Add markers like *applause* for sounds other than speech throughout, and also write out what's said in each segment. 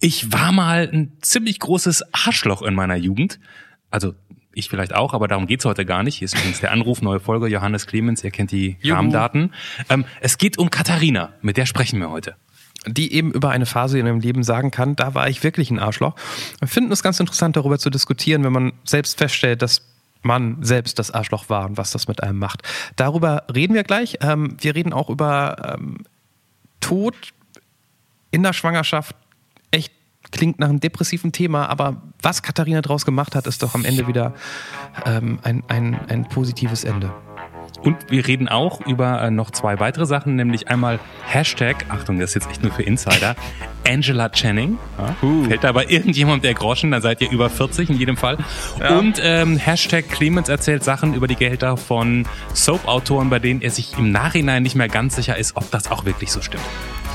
Ich war mal ein ziemlich großes Arschloch in meiner Jugend. Also ich vielleicht auch, aber darum geht's heute gar nicht. Hier ist übrigens der Anruf, neue Folge, Johannes Clemens, ihr kennt die Juhu. Rahmendaten. Ähm, es geht um Katharina, mit der sprechen wir heute. die eben über eine Phase in ihrem Leben sagen kann, da war ich wirklich ein Arschloch. Wir finden es ganz interessant, darüber zu diskutieren, wenn man selbst feststellt, dass man selbst das Arschloch war und was das mit einem macht. Darüber reden wir gleich. Ähm, wir reden auch über ähm, Tod in der Schwangerschaft. Klingt nach einem depressiven Thema, aber was Katharina daraus gemacht hat, ist doch am Ende wieder ähm, ein, ein, ein positives Ende. Und wir reden auch über äh, noch zwei weitere Sachen, nämlich einmal Hashtag, Achtung, das ist jetzt echt nur für Insider, *laughs* Angela Channing. Ja, Uh. Fällt da bei irgendjemand der Groschen, dann seid ihr über 40 in jedem Fall. Ja. Und ähm, Hashtag Clemens erzählt Sachen über die Gehälter von Soap-Autoren, bei denen er sich im Nachhinein nicht mehr ganz sicher ist, ob das auch wirklich so stimmt.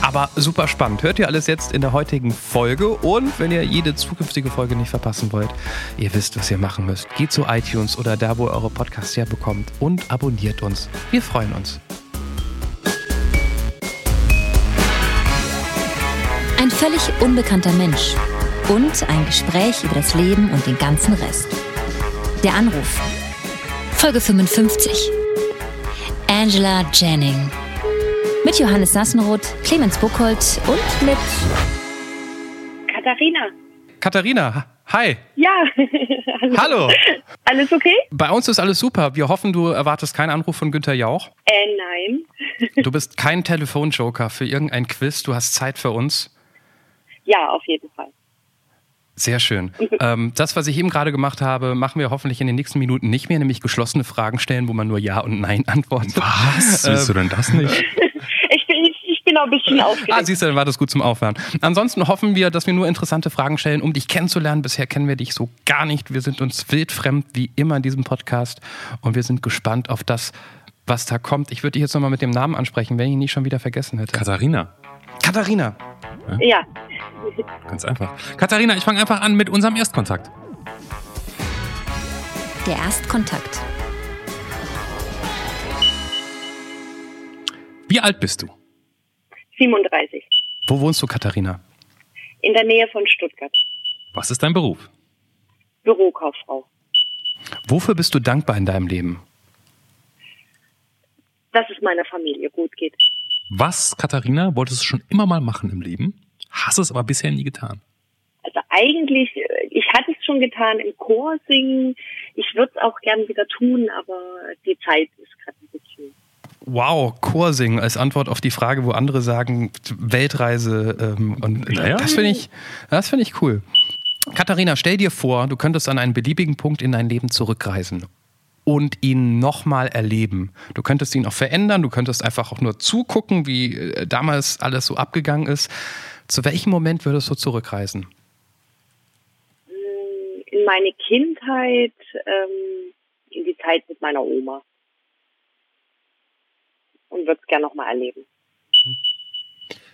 Aber super spannend. Hört ihr alles jetzt in der heutigen Folge. Und wenn ihr jede zukünftige Folge nicht verpassen wollt, ihr wisst, was ihr machen müsst. Geht zu iTunes oder da, wo ihr eure Podcasts herbekommt und abonniert uns. Wir freuen uns. Ein völlig unbekannter Mensch und ein Gespräch über das Leben und den ganzen Rest. Der Anruf. Folge 55. Angela Jennings. Mit Johannes Sassenroth, Clemens Buchholz und mit Katharina. Katharina, hi. Ja. *laughs* Hallo. Hallo. Alles okay? Bei uns ist alles super. Wir hoffen, du erwartest keinen Anruf von Günther Jauch. Äh, nein. Du bist kein Telefonjoker für irgendein Quiz. Du hast Zeit für uns. Ja, auf jeden Fall. Sehr schön. *laughs* ähm, das, was ich eben gerade gemacht habe, machen wir hoffentlich in den nächsten Minuten nicht mehr, nämlich geschlossene Fragen stellen, wo man nur Ja und Nein antwortet. Was? Willst du denn das nicht? *laughs* Auch ein bisschen aufgeregt. Ah, siehst du, dann war das gut zum Aufwärmen. Ansonsten hoffen wir, dass wir nur interessante Fragen stellen, um dich kennenzulernen. Bisher kennen wir dich so gar nicht. Wir sind uns wildfremd, wie immer in diesem Podcast. Und wir sind gespannt auf das, was da kommt. Ich würde dich jetzt nochmal mit dem Namen ansprechen, wenn ich ihn nicht schon wieder vergessen hätte. Katharina. Katharina. ja. Ganz einfach. Katharina, ich fange einfach an mit unserem Erstkontakt. der Erstkontakt. Wie alt bist du? 37. Wo wohnst du, Katharina? In der Nähe von Stuttgart. Was ist dein Beruf? Bürokauffrau. Wofür bist du dankbar in deinem Leben? Dass es meiner Familie gut geht. Was, Katharina, wolltest du schon immer mal machen im Leben? Hast es aber bisher nie getan. Also eigentlich, äh, ich hatte es schon getan im Chor singen. Ich würde es auch gern wieder tun, aber die Zeit ist gerade ein bisschen. Wow, Chorsingen als Antwort auf die Frage, wo andere sagen Weltreise. Ähm, und Naja. das finde ich, das finde ich cool. Katharina, stell dir vor, du könntest an einen beliebigen Punkt in dein Leben zurückreisen und ihn nochmal erleben. Du könntest ihn auch verändern, du könntest einfach auch nur zugucken, wie äh, damals alles so abgegangen ist. Zu welchem Moment würdest du zurückreisen? In meine Kindheit, ähm, in die Zeit mit meiner Oma. Und würde es gern nochmal erleben.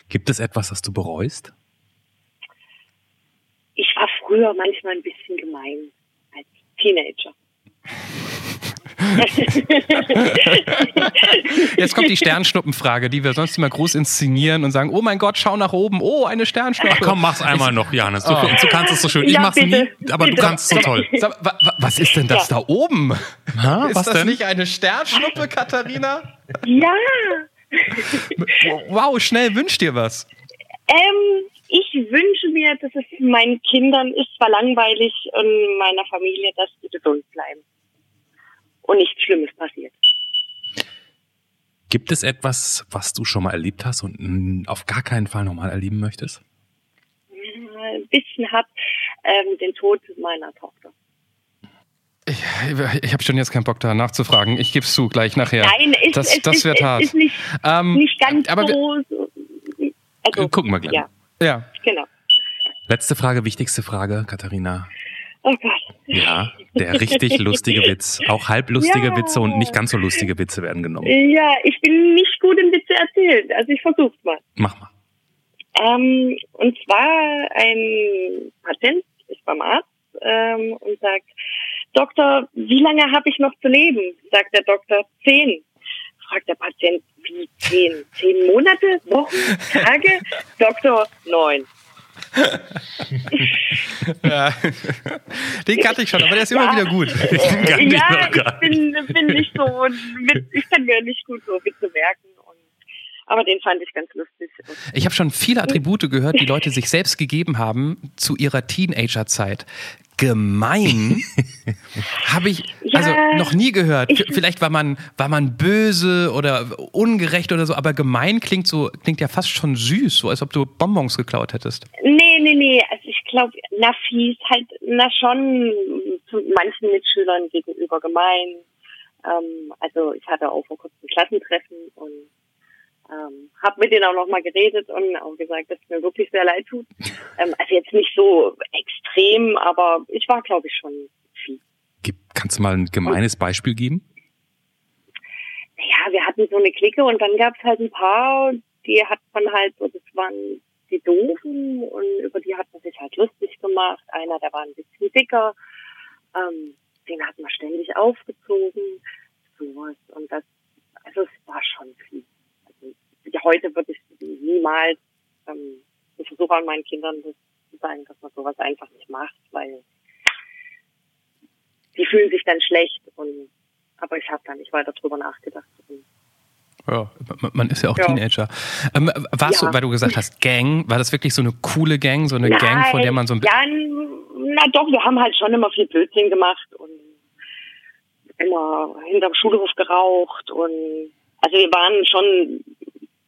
Gibt es etwas, das du bereust? Ich war früher manchmal ein bisschen gemein als Teenager. *laughs* Jetzt kommt die Sternschnuppenfrage, die wir sonst immer groß inszenieren und sagen, oh mein Gott, schau nach oben, oh, eine Sternschnuppe. Komm, mach's einmal noch, Johannes. Du, Oh. du kannst es so schön. Ich Ja, mach's bitte, nie, aber du bitte. kannst es so toll. Sag, wa, wa, was ist denn das da oben? Ha, ist was das denn? nicht eine Sternschnuppe, Katharina? Ja, Wow, schnell wünsch dir was. ähm, ich wünsche mir, dass es meinen Kindern ist zwar langweilig und meiner Familie, dass die gesund bleiben. Und nichts Schlimmes passiert. Gibt es etwas, was du schon mal erlebt hast und auf gar keinen Fall nochmal erleben möchtest? Ein bisschen hat ähm, den Tod meiner Tochter. Ich, ich habe schon jetzt keinen Bock da nachzufragen. Ich gebe es zu, gleich nachher. Nein, ist, das es das ist, wird hart. ist nicht, Ähm, nicht ganz aber wir- so, so. Also, Äh, gucken wir gleich. Ja, Ja, genau. Letzte Frage, wichtigste Frage, Katharina. Oh Gott. Ja, der richtig lustige Witz. Auch halblustige Ja. Witze und nicht ganz so lustige Witze werden genommen. Ja, ich bin nicht gut im Witze erzählen. Also ich versuch's mal. Mach mal. Ähm, und zwar ein Patient ist beim Arzt ähm, und sagt, Doktor, wie lange habe ich noch zu leben? Sagt der Doktor, zehn. Fragt der Patient, wie zehn? Zehn Monate, Wochen, Tage? Doktor, neun. ja. Den kannte ich schon, aber der ist immer Ja. wieder gut. Ich ja, ich bin, bin nicht so, ich kann mir nicht gut so Witze merken. Aber den fand ich ganz lustig. Ich habe schon viele Attribute gehört, die Leute sich selbst gegeben haben zu ihrer Teenagerzeit. Gemein *laughs* habe ich also Ja, noch nie gehört. ich- Vielleicht war man war man böse oder ungerecht oder so, aber gemein klingt so klingt ja fast schon süß, so als ob du Bonbons geklaut hättest. Nee, nee, nee. Also ich glaube, na fies, halt, na schon zu manchen Mitschülern gegenüber gemein. Ähm, also ich hatte auch vor kurzem ein Klassentreffen und ähm, habe mit denen auch nochmal geredet und auch gesagt, dass es mir wirklich sehr leid tut. *laughs* Ähm, also jetzt nicht so extrem, aber ich war, glaube ich, schon fies. Gib- Kannst du mal ein gemeines Beispiel geben? Naja, wir hatten so eine Clique und dann gab es halt ein paar, die hat man halt so, das waren die Doofen und über die hat man sich halt lustig gemacht. Einer, der war ein bisschen dicker, ähm, den hat man ständig aufgezogen, sowas. Und das, also es war schon viel. Heute würde ich niemals, ähm, ich versuche an meinen Kindern das zu sagen, dass man sowas einfach nicht macht, weil die fühlen sich dann schlecht und aber ich habe da nicht weiter drüber nachgedacht. Ja, man- ist ja auch Ja. Teenager. Ähm, warst Ja. du, weil du gesagt hast, Gang, war das wirklich so eine coole Gang, so eine Gang, von der man so ein ja, n- na doch, wir haben halt schon immer viel Blödsinn gemacht und immer hinterm Schulhof geraucht und also wir waren schon,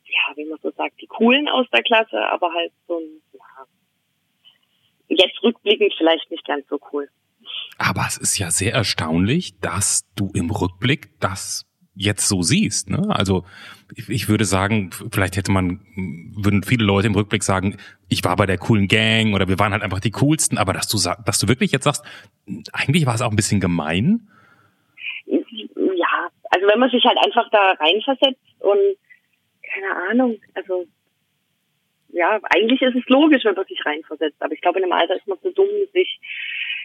ja, wie man so sagt, die Coolen aus der Klasse, aber halt so ein, ja, jetzt rückblickend vielleicht nicht ganz so cool. Aber es ist ja sehr erstaunlich, dass du im Rückblick das jetzt so siehst. Ne? Also ich, ich würde sagen, vielleicht hätte man, würden viele Leute im Rückblick sagen, ich war bei der coolen Gang oder wir waren halt einfach die coolsten, aber dass du dass du wirklich jetzt sagst, eigentlich war es auch ein bisschen gemein. Ja, also wenn man sich halt einfach da reinversetzt und keine Ahnung, also ja, eigentlich ist es logisch, wenn man sich reinversetzt, aber ich glaube, in dem Alter ist man zu dumm, sich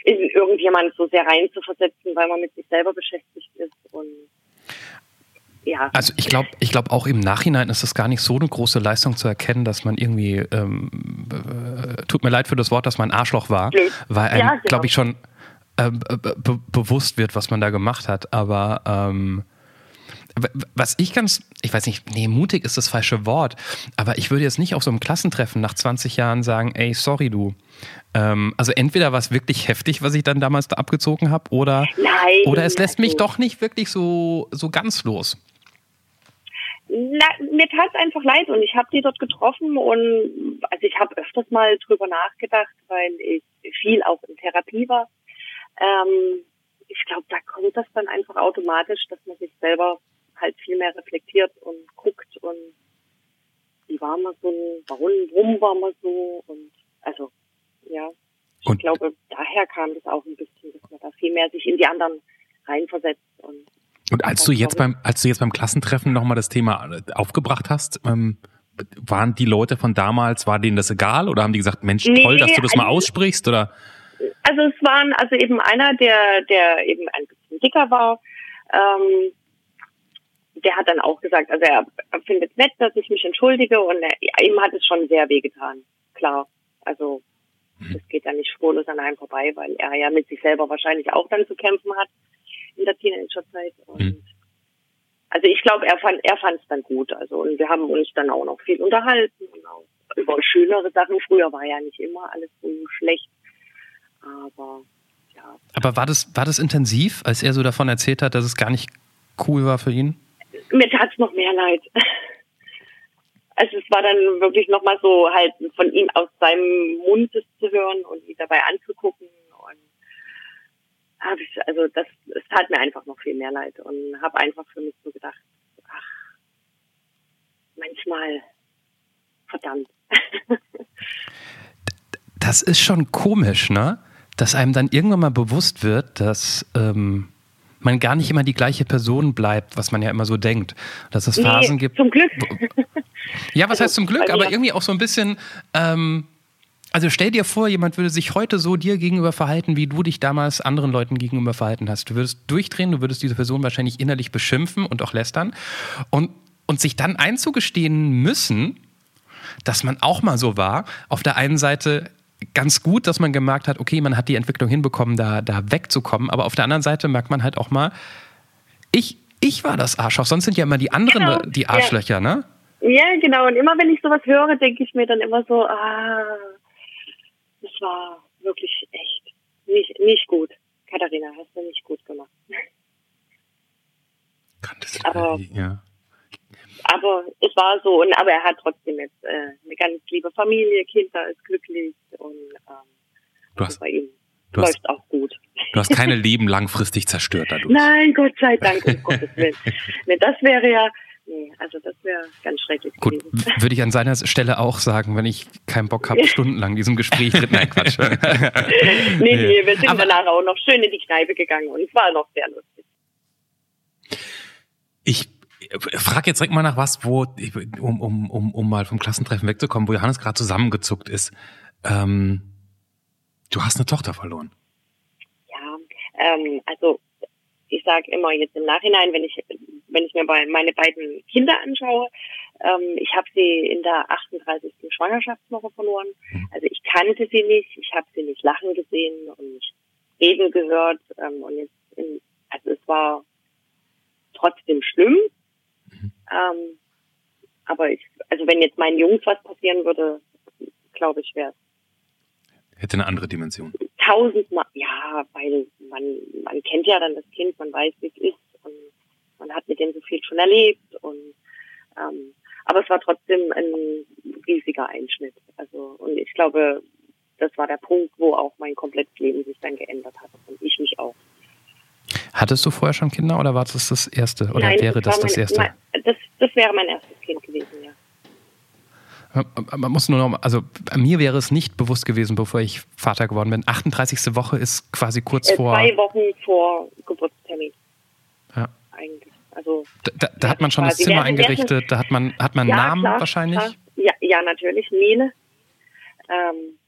in irgendjemand so sehr reinzuversetzen, weil man mit sich selber beschäftigt ist und ja. Also ich glaube, ich glaube auch im Nachhinein ist es gar nicht so eine große Leistung zu erkennen, dass man irgendwie, ähm, äh, tut mir leid für das Wort, dass man Arschloch war, Blöd. weil einem, Ja, genau. glaube ich, schon äh, be be bewusst wird, was man da gemacht hat. Aber ähm, was ich ganz, ich weiß nicht, nee, mutig ist das falsche Wort, aber ich würde jetzt nicht auf so einem Klassentreffen nach 20 Jahren sagen, ey, sorry du. Ähm, also entweder war es wirklich heftig, was ich dann damals da abgezogen habe, oder, Nein, oder es lässt mich doch nicht wirklich so, so ganz los. Na, mir tat es einfach leid und ich habe die dort getroffen und also ich habe öfters mal drüber nachgedacht, weil ich viel auch in Therapie war. Ähm, ich glaube, da kommt das dann einfach automatisch, dass man sich selber halt viel mehr reflektiert und guckt und wie war man so, warum, warum war man so und also ja, ich Und- glaube, daher kam das auch ein bisschen, dass man da viel mehr sich in die anderen reinversetzt und Und als du jetzt beim, als du jetzt beim Klassentreffen nochmal das Thema äh, aufgebracht hast, ähm, waren die Leute von damals, war denen das egal oder haben die gesagt, Mensch, Nee, toll, dass du das mal also- aussprichst oder? Also es waren also eben einer, der, der eben ein bisschen dicker war, ähm, der hat dann auch gesagt, also er, er findet es nett, dass ich mich entschuldige und er, ihm hat es schon sehr wehgetan. Klar. Also Mhm. es geht ja nicht spurlos an einem vorbei, weil er ja mit sich selber wahrscheinlich auch dann zu kämpfen hat in der Teenagerzeit. Und Mhm. also ich glaube, er fand er fand es dann gut. Also und wir haben uns dann auch noch viel unterhalten und auch über schönere Sachen. Früher war ja nicht immer alles so schlecht. Aber ja, Aber war das, war das intensiv, als er so davon erzählt hat, dass es gar nicht cool war für ihn? Mir tat's noch mehr leid. *laughs* Also es war dann wirklich nochmal so halt von ihm aus seinem Mund zu hören und ihn dabei anzugucken und hab ich, also das es tat mir einfach noch viel mehr leid und habe einfach für mich so gedacht, ach, manchmal verdammt. *laughs* Das ist schon komisch, ne? Dass einem dann irgendwann mal bewusst wird, dass ähm, man gar nicht immer die gleiche Person bleibt, was man ja immer so denkt. Dass es Phasen Nee, gibt. Zum Glück. Ja, was Also, heißt zum Glück? bei Aber irgendwie auch so ein bisschen. Ähm, also stell dir vor, jemand würde sich heute so dir gegenüber verhalten, wie du dich damals anderen Leuten gegenüber verhalten hast. Du würdest durchdrehen, du würdest diese Person wahrscheinlich innerlich beschimpfen und auch lästern. Und, und sich dann einzugestehen müssen, dass man auch mal so war. Auf der einen Seite ganz gut, dass man gemerkt hat, okay, man hat die Entwicklung hinbekommen, da, da wegzukommen. Aber auf der anderen Seite merkt man halt auch mal, ich, ich war das Arschloch. Sonst sind ja immer die anderen Genau, die Arschlöcher, ne? Ja, genau. Und immer wenn ich sowas höre, denke ich mir dann immer so, ah, das war wirklich echt nicht, nicht gut. Katharina, hast du nicht gut gemacht. Kanntest du Aber- ja. Aber es war so, und aber er hat trotzdem jetzt äh, eine ganz liebe Familie, Kinder ist glücklich und ähm, Du hast, bei ihm du hast, läuft auch gut. du hast keine *laughs* Leben langfristig zerstört dadurch. Nein, Gott sei Dank, um Gottes Willen. Nee, das wäre ja, nee, also das wäre ganz schrecklich Gut, würde ich an seiner Stelle auch sagen, wenn ich keinen Bock habe, stundenlang diesem Gespräch drin. Nein, Quatsch. *laughs* *laughs* Nee, nee, wir sind Aber- danach auch noch schön in die Kneipe gegangen und es war noch sehr lustig. Ich frage jetzt direkt mal nach was, wo, um, um, um, um mal vom Klassentreffen wegzukommen, wo Johannes gerade zusammengezuckt ist. Ähm, du hast eine Tochter verloren. Ja, ähm, also ich sage immer jetzt im Nachhinein, wenn ich wenn ich mir bei meine beiden Kinder anschaue, ähm, ich habe sie in der 38. Schwangerschaftswoche verloren. Mhm. Also ich kannte sie nicht, ich habe sie nicht lachen gesehen und nicht reden gehört. Ähm, und jetzt in, also es war trotzdem schlimm. Ähm, aber ich, also wenn jetzt meinen Jungs was passieren würde, glaube ich, wäre Hätte eine andere Dimension. tausendmal, ja, weil man, man kennt ja dann das Kind, man weiß, wie es ist und man hat mit dem so viel schon erlebt und ähm, aber es war trotzdem ein riesiger Einschnitt. Also und ich glaube, das war der Punkt, wo auch mein komplettes Leben sich dann geändert hat und ich mich auch. Hattest du vorher schon Kinder oder war das das erste? Oder wäre das das mein, erste? Mein, das, das wäre mein erstes Kind gewesen, ja. Man muss nur noch, mal- also mir wäre es nicht bewusst gewesen, bevor ich Vater geworden bin. 38. Woche ist quasi kurz Äh, vor. zwei Wochen vor Geburtstermin Ja. eigentlich. Also Da, da, da hat man schon das. Zimmer eingerichtet, da hat man, hat man einen Namen klar, wahrscheinlich. Klar. Ja, ja, natürlich, Nele. Ähm,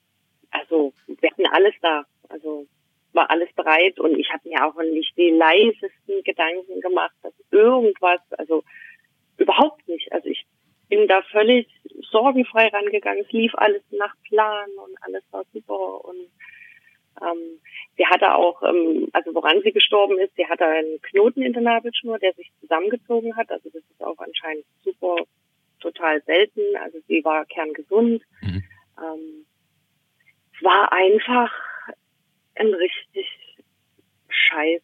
also wir hatten alles da. Also war alles bereit und ich habe mir auch nicht die leisesten Gedanken gemacht, dass irgendwas, also überhaupt nicht. Also ich bin da völlig sorgenfrei rangegangen. Es lief alles nach Plan und alles war super und ähm, sie hatte auch, ähm, also woran sie gestorben ist, sie hatte einen Knoten in der Nabelschnur, der sich zusammengezogen hat. Also das ist auch anscheinend super, total selten. Also sie war kerngesund. Mhm. Ähm, es war einfach ein richtig scheiß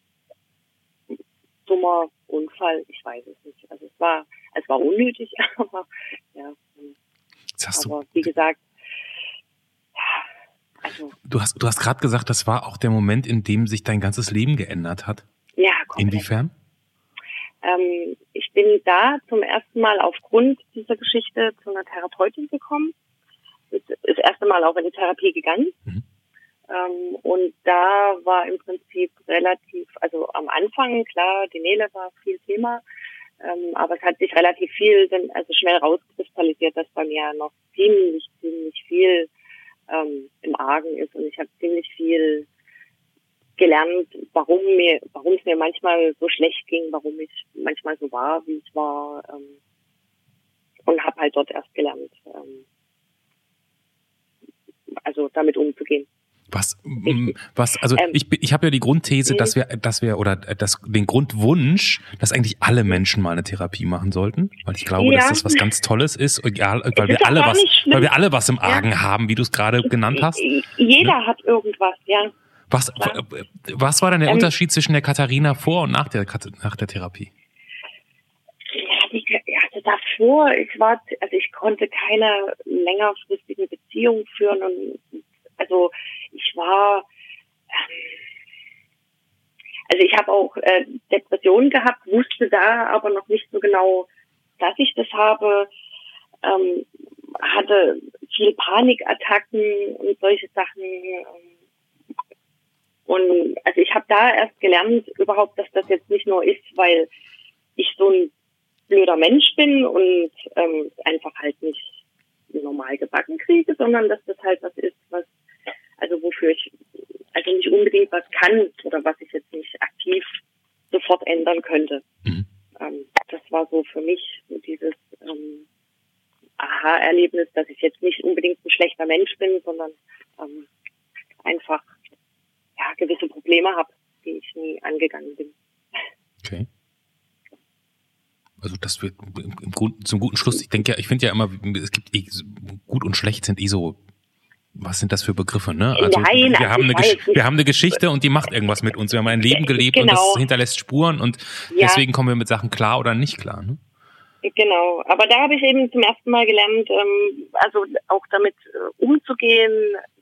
dummer Unfall. Ich weiß es nicht. Also es war, es war unnötig, *laughs* aber ja. Hast du, Aber wie gesagt, ja, also du hast, du hast gerade gesagt, das war auch der Moment, in dem sich dein ganzes Leben geändert hat. ja, komplett. Inwiefern? Ähm, ich bin da zum ersten Mal aufgrund dieser Geschichte zu einer Therapeutin gekommen. Ist das erste Mal auch in die Therapie gegangen. Mhm. Ähm, und da war im Prinzip relativ, also am Anfang, klar, die Nele war viel Thema, ähm, aber es hat sich relativ viel, also schnell rauskristallisiert, dass bei mir noch ziemlich, ziemlich viel ähm, im Argen ist und ich habe ziemlich viel gelernt, warum mir, warum es mir manchmal so schlecht ging, warum ich manchmal so war, wie ich war, ähm, und habe halt dort erst gelernt, ähm, also damit umzugehen. Was, mm, was, also Ähm, ich, ich habe ja die Grundthese, mhm. dass wir, dass wir, oder äh, das, den Grundwunsch, dass eigentlich alle Menschen mal eine Therapie machen sollten, weil ich glaube, Ja. dass das was ganz Tolles ist, egal, weil ist wir alle was, schlimm. weil wir alle was im Argen haben, wie du es gerade genannt hast. Jeder hat irgendwas, ja. Was, Klar. äh, was war denn der Ähm, Unterschied zwischen der Katharina vor und nach der, nach der Therapie? Ja, die, also davor, ich war, also ich konnte keine längerfristigen Beziehungen führen und also ich war, ähm, also ich habe auch äh, Depressionen gehabt, wusste da aber noch nicht so genau, dass ich das habe, ähm, hatte viel Panikattacken und solche Sachen. Ähm, und also ich habe da erst gelernt überhaupt, dass das jetzt nicht nur ist, weil ich so ein blöder Mensch bin und ähm, einfach halt nicht normal gebacken kriege, sondern dass das halt was ist, was also wofür ich also nicht unbedingt was kann oder was ich jetzt nicht aktiv sofort ändern könnte. Mhm. Ähm, das war so für mich so dieses ähm, Aha-Erlebnis dass ich jetzt nicht unbedingt ein schlechter Mensch bin, sondern ähm, einfach ja, gewisse Probleme habe, die ich nie angegangen bin. Okay. Also das wird im Grund, zum guten Schluss. Ich denke ja, ich finde ja immer, es gibt eh, gut und schlecht sind eh so was sind das für Begriffe, ne? Also Nein, wir, also haben eine weiß, wir haben eine Geschichte und die macht irgendwas mit uns. Wir haben ein Leben gelebt genau. und das hinterlässt Spuren und ja. deswegen kommen wir mit Sachen klar oder nicht klar. Ne? Genau, aber da habe ich eben zum ersten Mal gelernt, ähm, also auch damit äh, umzugehen,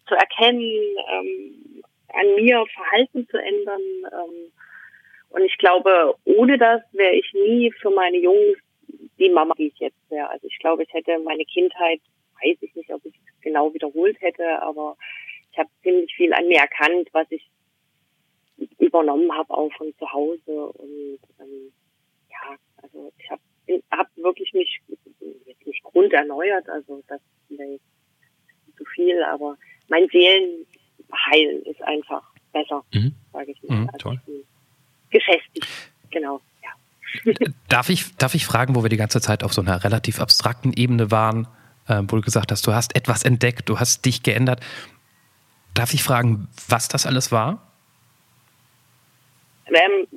zu erkennen, ähm, an mir Verhalten zu ändern. Ähm, und ich glaube, ohne das wäre ich nie für meine Jungs die Mama, die ich jetzt wäre. Also ich glaube, ich hätte meine Kindheit, weiß ich nicht, ob ich genau wiederholt hätte, aber ich habe ziemlich viel an mir erkannt, was ich übernommen habe auch von zu Hause und ähm, ja, also ich habe hab wirklich mich jetzt nicht grunderneuert, also das jetzt zu viel, aber mein Seelenheil ist einfach besser, Mhm. sage ich mal. Mhm, also gefestigt, genau, ja. Darf ich, darf ich fragen, wo wir die ganze Zeit auf so einer relativ abstrakten Ebene waren, äh, wo du gesagt hast, du hast etwas entdeckt, du hast dich geändert. Darf ich fragen, was das alles war? Ähm,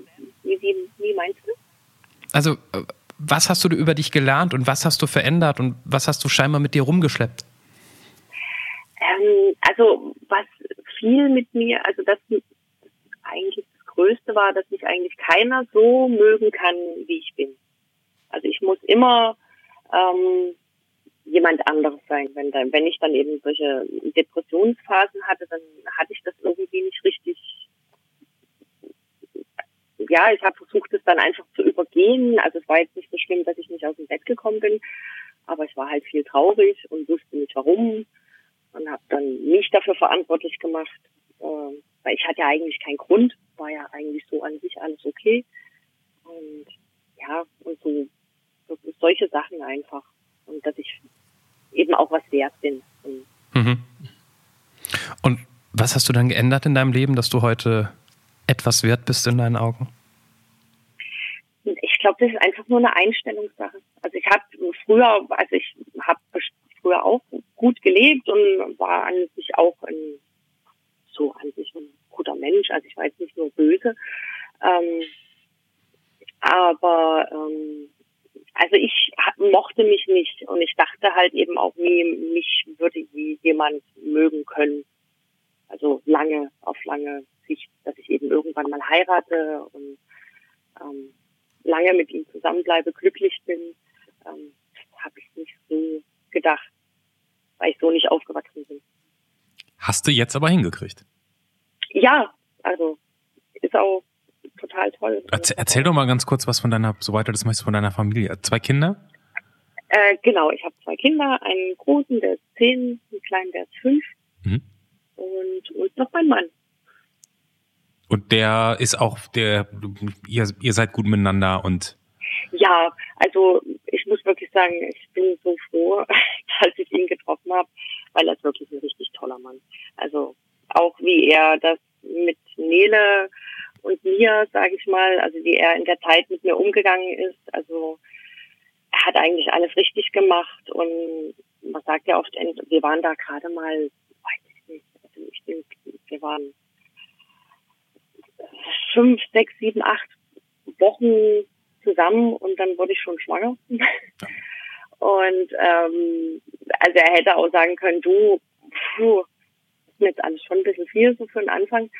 wie, wie, wie meinst du? Also, äh, was hast du über dich gelernt und was hast du verändert und was hast du scheinbar mit dir rumgeschleppt? Ähm, also was viel mit mir, also das eigentlich das Größte war, dass mich eigentlich keiner so mögen kann, wie ich bin. Also ich muss immer ähm, jemand anderes sein. Wenn, dann, wenn ich dann eben solche Depressionsphasen hatte, dann hatte ich das irgendwie nicht richtig. Ja, ich habe versucht, es dann einfach zu übergehen. Also es war jetzt nicht so schlimm, dass ich nicht aus dem Bett gekommen bin, aber ich war halt viel traurig und wusste nicht warum und habe dann mich dafür verantwortlich gemacht, äh, weil ich hatte ja eigentlich keinen Grund, war ja eigentlich so an sich alles okay und ja und so, so solche Sachen einfach und dass ich eben auch was wert bin. Und Mhm. Und was hast du dann geändert in deinem Leben, dass du heute etwas wert bist in deinen Augen? ich glaube, das ist einfach nur eine Einstellungssache. Also ich habe früher, also ich habe früher auch gut gelebt und war an sich auch ein, so an sich ein guter Mensch. Also ich war jetzt nicht nur böse. Ähm, aber ähm, mochte mich nicht und ich dachte halt eben auch nie, mich würde je jemand mögen können. Also lange, auf lange Sicht, dass ich eben irgendwann mal heirate und ähm, lange mit ihm zusammenbleibe, glücklich bin, ähm, habe ich nicht so gedacht, weil ich so nicht aufgewachsen bin. Hast du jetzt aber hingekriegt. Ja, also ist auch total toll. Erzähl, erzähl doch mal ganz kurz was von deiner, soweit du das möchtest, von deiner Familie. Zwei Kinder? Äh, genau, ich habe zwei Kinder, einen großen, der ist zehn, einen kleinen, der ist fünf Mhm. und, und noch mein Mann. Und der ist auch, der, ihr, ihr seid gut miteinander und Ja, also ich muss wirklich sagen, ich bin so froh, *laughs* dass ich ihn getroffen habe, weil er ist wirklich ein richtig toller Mann. Also auch wie er das mit Nele und mir, sage ich mal, also wie er in der Zeit mit mir umgegangen ist, also er hat eigentlich alles richtig gemacht und man sagt ja oft, wir waren da gerade mal, weiß ich nicht, also ich denke, wir waren fünf, sechs, sieben, acht Wochen zusammen und dann wurde ich schon schwanger. Und ähm, also er hätte auch sagen können, du, puh, ist mir jetzt alles schon ein bisschen viel so für den Anfang.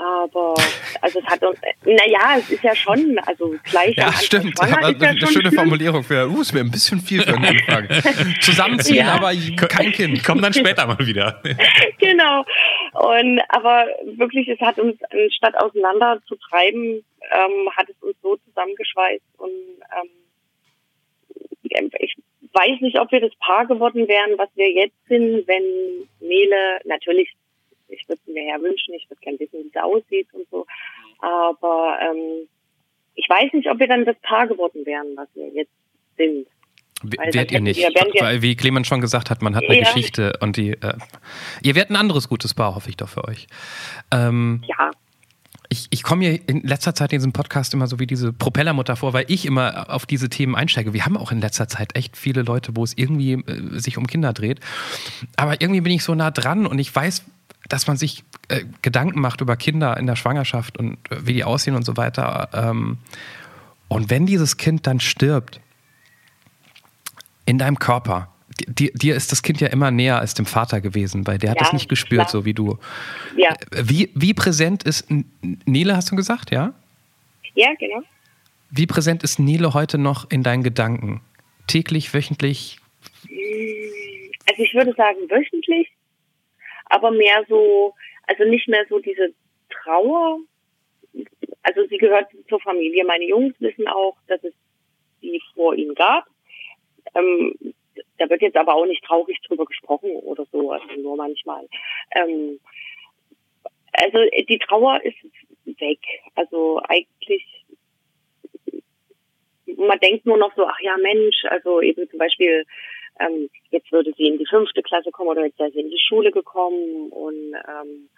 Aber also es hat uns, naja, es ist ja schon, also gleich Ja, stimmt. Aber ist ja eine schon schöne. Formulierung für, uh, ist mir ein bisschen viel für einen Anfang. *laughs* Zusammenziehen, Ja. aber kein Kind. *laughs* kommen dann später mal wieder. *laughs* genau. Und aber wirklich, es hat uns anstatt auseinander zu treiben, ähm, hat es uns so zusammengeschweißt und ähm, ich weiß nicht, ob wir das Paar geworden wären, was wir jetzt sind, wenn Nele natürlich, ich würde es mir ja wünschen, ich würde gerne wissen, wie sie aussieht und so, aber ähm, ich weiß nicht, ob wir dann das Paar geworden wären, was wir jetzt sind. Werdet ihr nicht. Weil, wie Clemens schon gesagt hat, man hat eine Ja. Geschichte und die. Äh, ihr werdet ein anderes gutes Paar, hoffe ich doch für euch. Ähm, Ja, Ich, ich komme mir in letzter Zeit in diesem Podcast immer so wie diese Propellermutter vor, weil ich immer auf diese Themen einsteige. Wir haben auch in letzter Zeit echt viele Leute, wo es irgendwie äh, sich um Kinder dreht. Aber irgendwie bin ich so nah dran und ich weiß, dass man sich äh, Gedanken macht über Kinder in der Schwangerschaft und äh, wie die aussehen und so weiter. Ähm, und wenn dieses Kind dann stirbt, in deinem Körper, dir, dir ist das Kind ja immer näher als dem Vater gewesen, weil der hat Ja, das nicht gespürt, klar. so wie du. Ja, Wie, wie präsent ist Nele, hast du gesagt, ja? ja, genau. Wie präsent ist Nele heute noch in deinen Gedanken? Täglich, wöchentlich? Also ich würde sagen wöchentlich, aber mehr so, also nicht mehr so diese Trauer. Also sie gehört zur Familie. Meine Jungs wissen auch, dass es die vor ihnen gab. Ähm, da wird jetzt aber auch nicht traurig drüber gesprochen oder so, also nur manchmal. Ähm, also die Trauer ist weg. Also eigentlich, man denkt nur noch so, ach ja Mensch, also eben zum Beispiel, ähm, jetzt würde sie in die fünfte Klasse kommen oder jetzt sei sie in die Schule gekommen und ähm,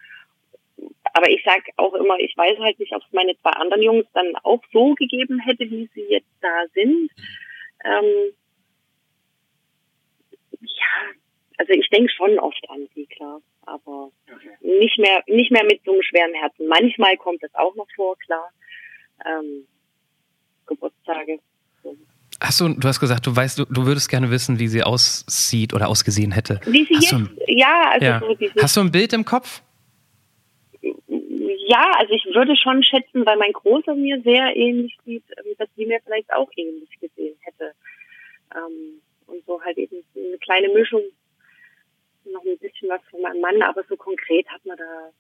aber ich sag auch immer, ich weiß halt nicht, ob es meine zwei anderen Jungs dann auch so gegeben hätte, wie sie jetzt da sind. Ähm, ja, also ich denke schon oft an sie, klar, aber nicht mehr, nicht mehr mit so einem schweren Herzen. Manchmal kommt es auch noch vor, klar. Ähm, Geburtstage. Hast du, du hast gesagt, du weißt, du, du würdest gerne wissen, wie sie aussieht oder ausgesehen hätte. Wie sie Hast jetzt, du ein- ja, also Ja. so Hast du ein Bild im Kopf? ja, also ich würde schon schätzen, weil mein Großer mir sehr ähnlich sieht, ähm, dass sie mir vielleicht auch ähnlich gesehen hätte. Ähm, und so halt eben eine kleine Mischung, noch ein bisschen was von meinem Mann, aber so konkret hat man da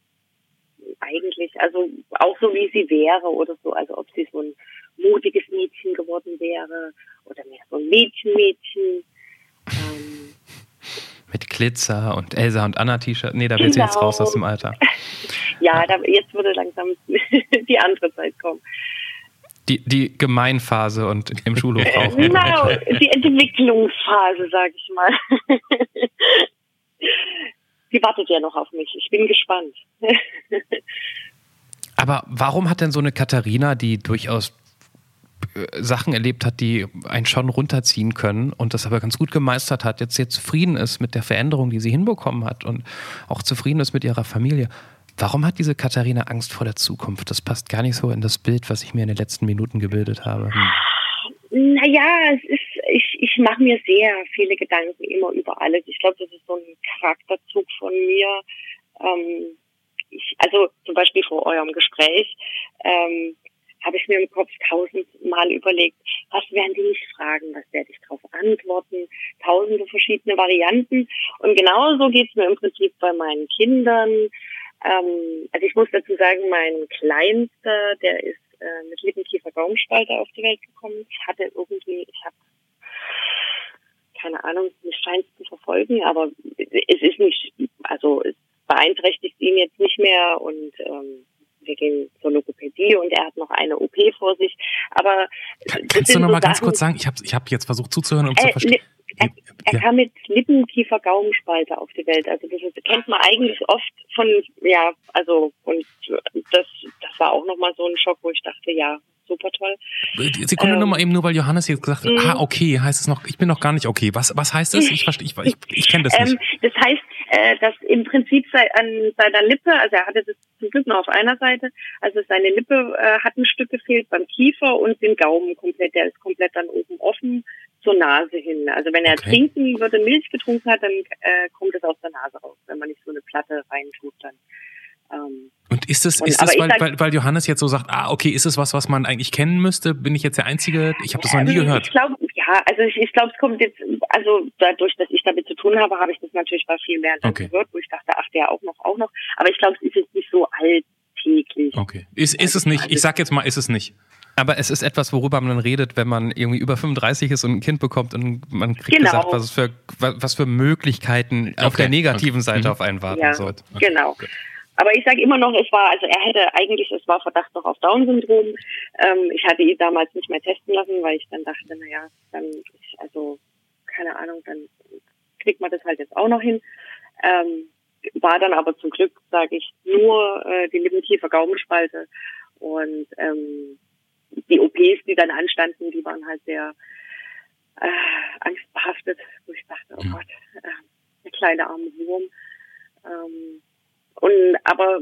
eigentlich, also auch so wie sie wäre oder so, also ob sie so ein mutiges Mädchen geworden wäre oder mehr so ein Mädchen-Mädchen. Ähm, Mit Glitzer und Elsa und Anna T-Shirt. Nee, da wird sie jetzt Genau. raus aus dem Alter. *laughs* ja, da, jetzt würde langsam *laughs* die andere Zeit kommen. Die, die Gemeinphase und im Schulhof *laughs* auch. Genau, die Entwicklungsphase, sag ich mal. Sie wartet ja noch auf mich. Ich bin gespannt. Aber warum hat denn so eine Katharina, die durchaus Sachen erlebt hat, die einen schon runterziehen können und das aber ganz gut gemeistert hat, jetzt sehr zufrieden ist mit der Veränderung, die sie hinbekommen hat und auch zufrieden ist mit ihrer Familie. Warum hat diese Katharina Angst vor der Zukunft? Das passt gar nicht so in das Bild, was ich mir in den letzten Minuten gebildet habe. Naja, es ist, ich, ich mache mir sehr viele Gedanken immer über alles. Ich glaube, das ist so ein Charakterzug von mir. Ähm, ich, also zum Beispiel vor eurem Gespräch ähm, habe ich mir im Kopf tausendmal überlegt, was werden die mich fragen, was werde ich darauf antworten, tausende verschiedene Varianten. Und genauso geht es mir im Prinzip bei meinen Kindern. Ähm, also ich muss dazu sagen, mein Kleinster, der ist äh, mit Lippenkiefer-Gaumenspalte auf die Welt gekommen. Ich hatte irgendwie, ich habe keine Ahnung, mich scheint zu verfolgen, aber es ist nicht, also es beeinträchtigt ihn jetzt nicht mehr und ähm, wir gehen zur Logopädie und er hat noch eine OP vor sich. Aber das Kannst du noch so mal ganz kurz sagen, ich habe ich hab jetzt versucht zuzuhören, um zu Äh, verstehen. li- er, er Ja. kam mit Lippenkiefer-Gaumenspalte auf die Welt. Also das, ist, kennt man eigentlich oft von, ja, also und das, das war auch nochmal so ein Schock, wo ich dachte, ja, super toll. Sekunde ähm, nur mal eben, nur weil Johannes jetzt gesagt hat, Mhm. ah, okay, heißt es noch, ich bin noch gar nicht okay. Was, was heißt das? Ich verstehe, ich, ich, ich kenne das nicht. Ähm, das heißt, äh, dass im Prinzip sei, an seiner Lippe, also er hatte das zum Glück nur auf einer Seite, also seine Lippe äh, hat ein Stück gefehlt beim Kiefer und den Gaumen komplett, der ist komplett dann oben offen zur Nase hin. Also wenn er Okay. trinken würde, Milch getrunken hat, dann äh, kommt es aus der Nase raus, wenn man nicht so eine Platte reintut dann. Ähm, Und ist es, und- ist ich weil, sag- weil, weil Johannes jetzt so sagt, ah, okay, ist es was, was man eigentlich kennen müsste? Bin ich jetzt der Einzige? Ich habe das noch nie Ähm, gehört. Ich glaube, ja, also ich, ich glaube, es kommt jetzt, also dadurch, dass ich damit zu tun habe, habe ich das natürlich bei viel mehr Okay. gehört, wo ich dachte, ach, der auch noch, auch noch. Aber ich glaube, es ist jetzt nicht so alltäglich. Okay. Ist, ist es nicht? Ich sag jetzt mal, ist es nicht. Aber es ist etwas, worüber man dann redet, wenn man irgendwie über 35 ist und ein Kind bekommt und man kriegt Genau. gesagt, was für, was für Möglichkeiten auf Okay, der negativen okay. Seite Mhm. auf einen warten. Ja. So. Okay, Genau. gut. Aber ich sage immer noch, es war, also er hätte eigentlich, es war Verdacht noch auf Down-Syndrom. Ähm, ich hatte ihn damals nicht mehr testen lassen, weil ich dann dachte, naja, dann, ist, also, keine Ahnung, dann kriegt man das halt jetzt auch noch hin. Ähm, war dann aber zum Glück, sage ich, nur äh, die lippentiefe Gaumenspalte und ähm, die OPs, die dann anstanden, die waren halt sehr äh, angstbehaftet, wo ich dachte, oh Gott, äh, der kleine arme Wurm. Ähm, und aber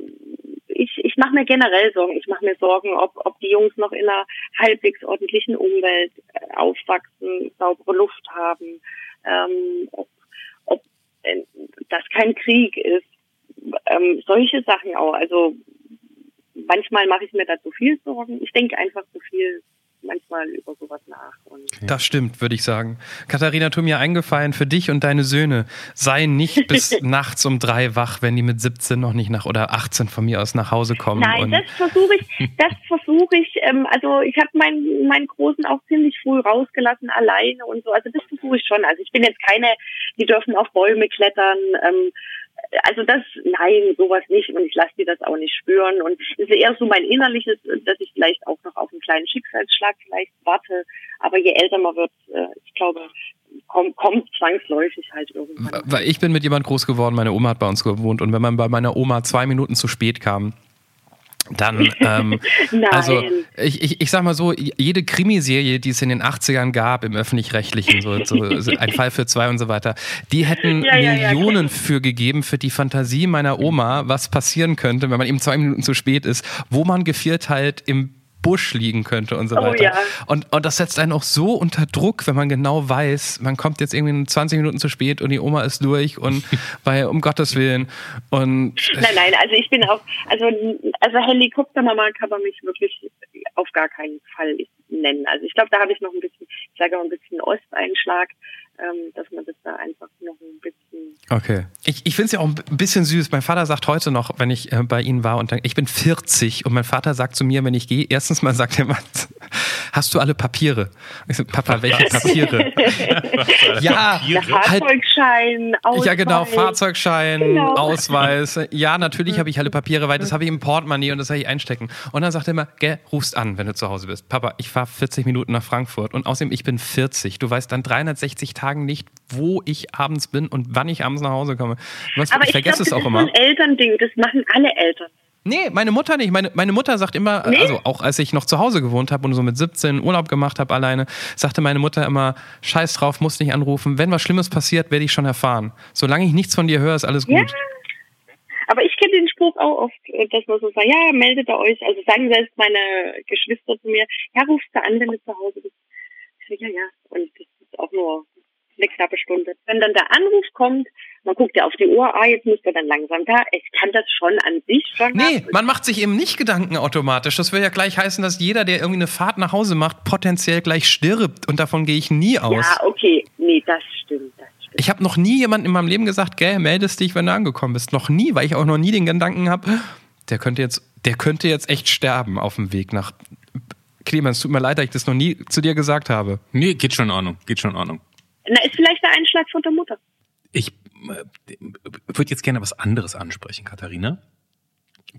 ich, ich mache mir generell Sorgen. Ich mache mir Sorgen, ob, ob die Jungs noch in einer halbwegs ordentlichen Umwelt äh, aufwachsen, saubere Luft haben, ähm, ob, ob äh, das kein Krieg ist. Ähm, solche Sachen auch. Also manchmal mache ich mir da zu viel Sorgen. Ich denke einfach zu viel manchmal über sowas nach. Und das stimmt, würde ich sagen. Katharina, tu mir eingefallen, für dich und deine Söhne, sei nicht *laughs* bis nachts um drei wach, wenn die mit 17 noch nicht nach oder 18 von mir aus nach Hause kommen. Nein, das versuche ich, das versuche ich, ähm, also ich habe meinen, meinen Großen auch ziemlich früh rausgelassen, alleine und so. Also das versuche ich schon. Also ich bin jetzt keine, die dürfen auf Bäume klettern, ähm, also das, nein, sowas nicht. Und ich lasse die das auch nicht spüren. Und es ist eher so mein innerliches, dass ich vielleicht auch noch auf einen kleinen Schicksalsschlag vielleicht warte, aber je älter man wird, äh, ich glaube, kommt, kommt zwangsläufig halt irgendwann. Weil ich bin mit jemand groß geworden, meine Oma hat bei uns gewohnt. Und wenn man bei meiner Oma zwei Minuten zu spät kam, dann, ähm, *laughs* also ich, ich, ich sag mal so, jede Krimiserie, die es in den 80ern gab im öffentlich-rechtlichen, so, so, ein Fall für zwei und so weiter, die hätten ja, ja, Millionen ja, für gegeben für die Fantasie meiner Oma, was passieren könnte, wenn man eben zwei Minuten zu spät ist, wo man gevierteilt im Busch liegen könnte und so oh, weiter. Ja. Und, und das setzt einen auch so unter Druck, wenn man genau weiß, man kommt jetzt irgendwie 20 Minuten zu spät und die Oma ist durch und *laughs* bei um Gottes Willen. Und nein, nein, also ich bin auch, also, also Helikoptermama kann man mich wirklich auf gar keinen Fall nennen. Also ich glaube, da habe ich noch ein bisschen, ich sage auch ein bisschen Osteinschlag dass man das da einfach noch ein bisschen. Okay. Ich, ich finde es ja auch ein bisschen süß. Mein Vater sagt heute noch, wenn ich äh, bei Ihnen war und dann, ich bin 40 und mein Vater sagt zu mir, wenn ich gehe, erstens mal sagt er mal, hast du alle Papiere? Ich so, Papa, *laughs* welche Papiere? ja, Papiere? Fahrzeugschein, Ausweis. Ja, genau, Fahrzeugschein, genau. Ausweis. Ja, natürlich habe ich alle Papiere, weil das habe ich im Portemonnaie und das soll ich einstecken. Und dann sagt er immer, gell, rufst an, wenn du zu Hause bist. Papa, ich fahre 40 Minuten nach Frankfurt und außerdem, ich bin 40. Du weißt dann 360 Tage Tagen nicht, wo ich abends bin und wann ich abends nach Hause komme. Was, Aber ich, ich vergesse glaub, es auch immer. Das ist ein Elternding, das machen alle Eltern. Nee, meine Mutter nicht. Meine, meine Mutter sagt immer, nee? also auch als ich noch zu Hause gewohnt habe und so mit 17 Urlaub gemacht habe alleine, sagte meine Mutter immer, scheiß drauf, muss nicht anrufen. Wenn was Schlimmes passiert, werde ich schon erfahren. Solange ich nichts von dir höre, ist alles gut. Ja. Aber ich kenne den Spruch auch oft, dass man so sagt, ja, meldet ihr euch. Also sagen selbst meine Geschwister zu mir, ja, rufst du an, wenn du zu Hause bist. Ja, ja. Und das ist auch nur eine knappe Stunde. Wenn dann der Anruf kommt, man guckt ja auf die Uhr, ah, jetzt müsste dann langsam da. Ich kann das schon an sich schon. Nee, man macht sich eben nicht Gedanken automatisch. Das will ja gleich heißen, dass jeder, der irgendwie eine Fahrt nach Hause macht, potenziell gleich stirbt. Und davon gehe ich nie aus. Ja, okay. Nee, das stimmt. Das stimmt. Ich habe noch nie jemanden in meinem Leben gesagt, gell, meldest dich, wenn du angekommen bist. Noch nie, weil ich auch noch nie den Gedanken habe, der könnte jetzt, der könnte jetzt echt sterben auf dem Weg nach. Clemens, tut mir leid, dass ich das noch nie zu dir gesagt habe. Nee, geht schon in Ordnung. Geht schon in Ordnung. Na, ist vielleicht der Einschlag von der Mutter. Ich äh, würde jetzt gerne was anderes ansprechen, Katharina.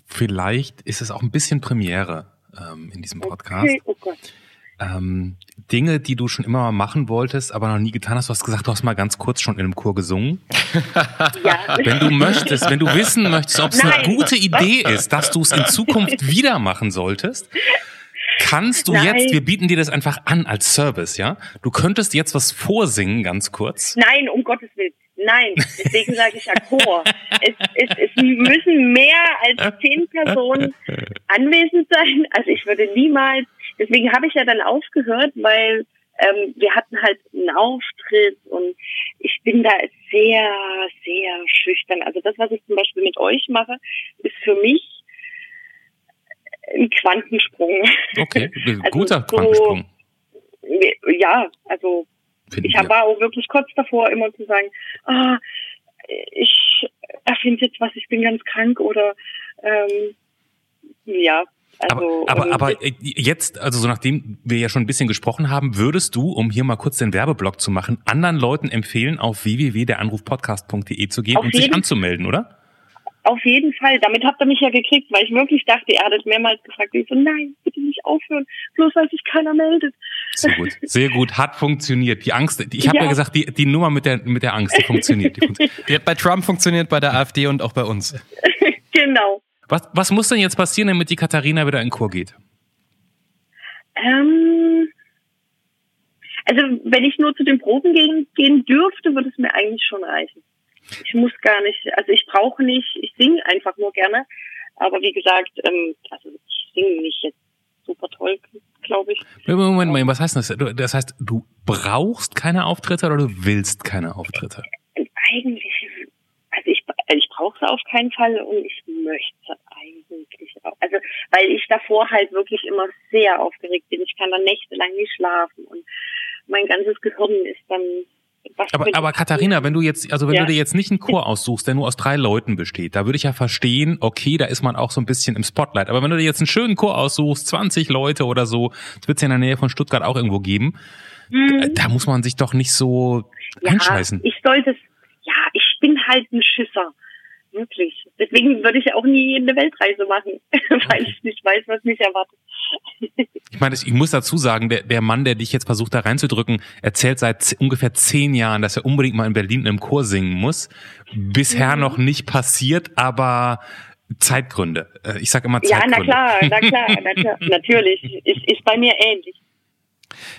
Vielleicht ist es auch ein bisschen Premiere ähm, in diesem Podcast. Okay, oh Gott. Ähm, Dinge, die du schon immer mal machen wolltest, aber noch nie getan hast. Du hast gesagt, du hast mal ganz kurz schon in einem Chor gesungen. *laughs* Ja. Wenn du möchtest, wenn du wissen möchtest, ob es eine gute *laughs* Idee ist, dass du es in Zukunft wieder machen solltest, kannst du Nein. jetzt, wir bieten dir das einfach an als Service, ja? Du könntest jetzt was vorsingen, ganz kurz. Nein, um Gottes Willen. Nein, deswegen sage ich ja Chor. *laughs* Es, es, es müssen mehr als zehn Personen anwesend sein. Also ich würde niemals, deswegen habe ich ja dann aufgehört, weil ähm, wir hatten halt einen Auftritt und ich bin da sehr, sehr schüchtern. Also das, was ich zum Beispiel mit euch mache, ist für mich ein Quantensprung. Okay, *laughs* also guter so, Quantensprung. Ja, also Finden ich war auch wirklich kurz davor, immer zu sagen, ah, ich erfinde jetzt was, ich bin ganz krank oder ähm, ja. Also, aber, aber, aber jetzt, also so nachdem wir ja schon ein bisschen gesprochen haben, würdest du, um hier mal kurz den Werbeblock zu machen, anderen Leuten empfehlen, auf www.deranrufpodcast.de zu gehen und sich anzumelden, oder? Auf jeden Fall. Damit habt ihr mich ja gekriegt, weil ich wirklich dachte, er hat es mehrmals gefragt. Ich so, nein, bitte nicht aufhören, bloß weil sich keiner meldet. Sehr gut, sehr gut, hat funktioniert. Die Angst, ich habe ja. ja. gesagt, die, die Nummer mit der, mit der Angst, die funktioniert. Die, *laughs* funktioniert. die hat bei Trump funktioniert, bei der AfD und auch bei uns. *laughs* genau. Was, was muss denn jetzt passieren, damit die Katharina wieder in Chor geht? Ähm, also wenn ich nur zu den Proben gehen, gehen dürfte, würde es mir eigentlich schon reichen. Ich muss gar nicht, also ich brauche nicht, ich singe einfach nur gerne. Aber wie gesagt, ähm, also ich singe nicht jetzt super toll, glaube ich. Moment, Moment, was heißt das? Das heißt, du brauchst keine Auftritte oder du willst keine Auftritte? Eigentlich, also ich, also ich brauche es auf keinen Fall und ich möchte eigentlich auch. Also, weil ich davor halt wirklich immer sehr aufgeregt bin. Ich kann dann nächtelang nicht schlafen und mein ganzes Gehirn ist dann aber, aber Katharina, wenn du jetzt, also wenn ja. du dir jetzt nicht einen Chor *laughs* aussuchst, der nur aus drei Leuten besteht, da würde ich ja verstehen, okay, da ist man auch so ein bisschen im Spotlight. Aber wenn du dir jetzt einen schönen Chor aussuchst, 20 Leute oder so, das wird es ja in der Nähe von Stuttgart auch irgendwo geben, mhm. da muss man sich doch nicht so ja, einscheißen. Ich sollte, ja, ich bin halt ein Schisser. Wirklich. Deswegen würde ich auch nie eine Weltreise machen, *laughs* weil ich nicht weiß, was mich erwartet. ich meine, ich muss dazu sagen, der, der Mann, der dich jetzt versucht da reinzudrücken, erzählt seit ungefähr zehn Jahren, dass er unbedingt mal in Berlin im Chor singen muss. Bisher mhm. noch nicht passiert, aber Zeitgründe. Äh, ich sag immer Zeitgründe. Ja, na klar, na klar, na klar *laughs* natürlich. Ist, ist bei mir ähnlich.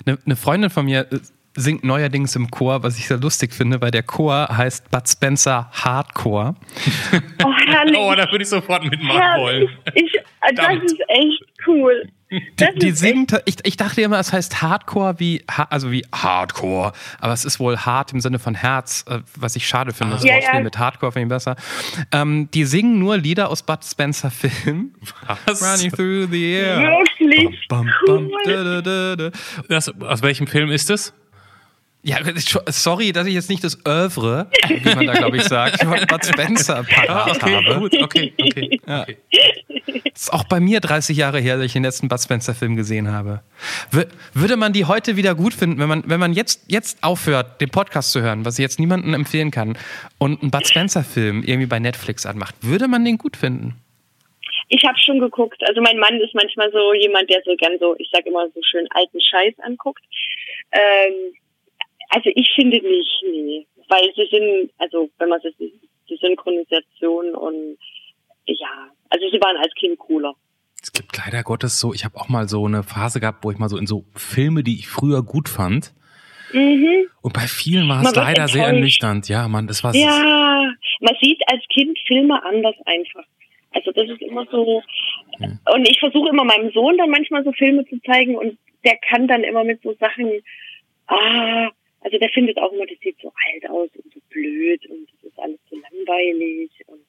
Eine, eine Freundin von mir äh, singt neuerdings im Chor, was ich sehr lustig finde, weil der Chor heißt Bud Spencer Hardcore. Oh, herrlich. oh da würde ich sofort mitmachen wollen. Ich, das ist echt cool. Die, die singt, ich, ich dachte immer, es heißt Hardcore wie, also wie Hardcore, aber es ist wohl hart im Sinne von Herz, äh, was ich schade finde. Das ja, Wortspiel ja. mit Hardcore finde ich besser. Ähm, die singen nur Lieder aus Bud Spencer Film. Was? Running through the air. Wirklich? Bum, bum, bum, cool. da, da, da, das, aus welchem Film ist es? Ja, sorry, dass ich jetzt nicht das Oeuvre, wie man da glaube ich sagt, von Bud Spencer parat okay, habe. Gut, okay, okay. Ja. Das ist auch bei mir 30 Jahre her, dass ich den letzten Bud Spencer Film gesehen habe. Würde man die heute wieder gut finden, wenn man, wenn man jetzt, jetzt aufhört, den Podcast zu hören, was ich jetzt niemandem empfehlen kann, und einen Bud Spencer Film irgendwie bei Netflix anmacht, würde man den gut finden? Ich habe schon geguckt. Also mein Mann ist manchmal so jemand, der so gern so, ich sage immer so schön alten Scheiß anguckt. Ähm, also ich finde nicht, nee. Weil sie sind, also wenn man das die Synchronisation und ja, also sie waren als Kind cooler. Es gibt leider Gottes so, ich habe auch mal so eine Phase gehabt, wo ich mal so in so Filme, die ich früher gut fand. Mhm. Und bei vielen war es leider sehr ernüchternd. Ja, man, das war Ja, man sieht als Kind Filme anders einfach. Also das ist immer so. Ja. Und ich versuche immer meinem Sohn dann manchmal so Filme zu zeigen und der kann dann immer mit so Sachen, ah, also der findet auch immer, das sieht so alt aus und so blöd und das ist alles so langweilig. Und,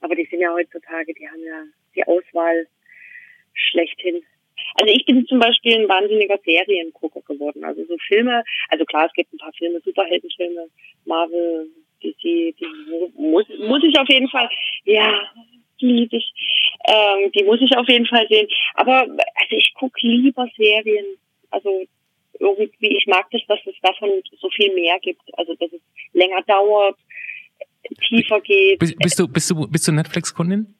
aber die sind ja heutzutage, die haben ja die Auswahl schlechthin. Also ich bin zum Beispiel ein wahnsinniger Seriengucker geworden. Also so Filme, also klar, es gibt ein paar Filme, Superheldenfilme, Marvel, DC, die muss, muss ich auf jeden Fall, ja, die liebe ich. Ähm, die muss ich auf jeden Fall sehen. Aber also ich gucke lieber Serien. Also irgendwie, ich mag das, dass es davon so viel mehr gibt. Also, dass es länger dauert, tiefer geht. Bist, bist du, bist du, bist du Netflix-Kundin?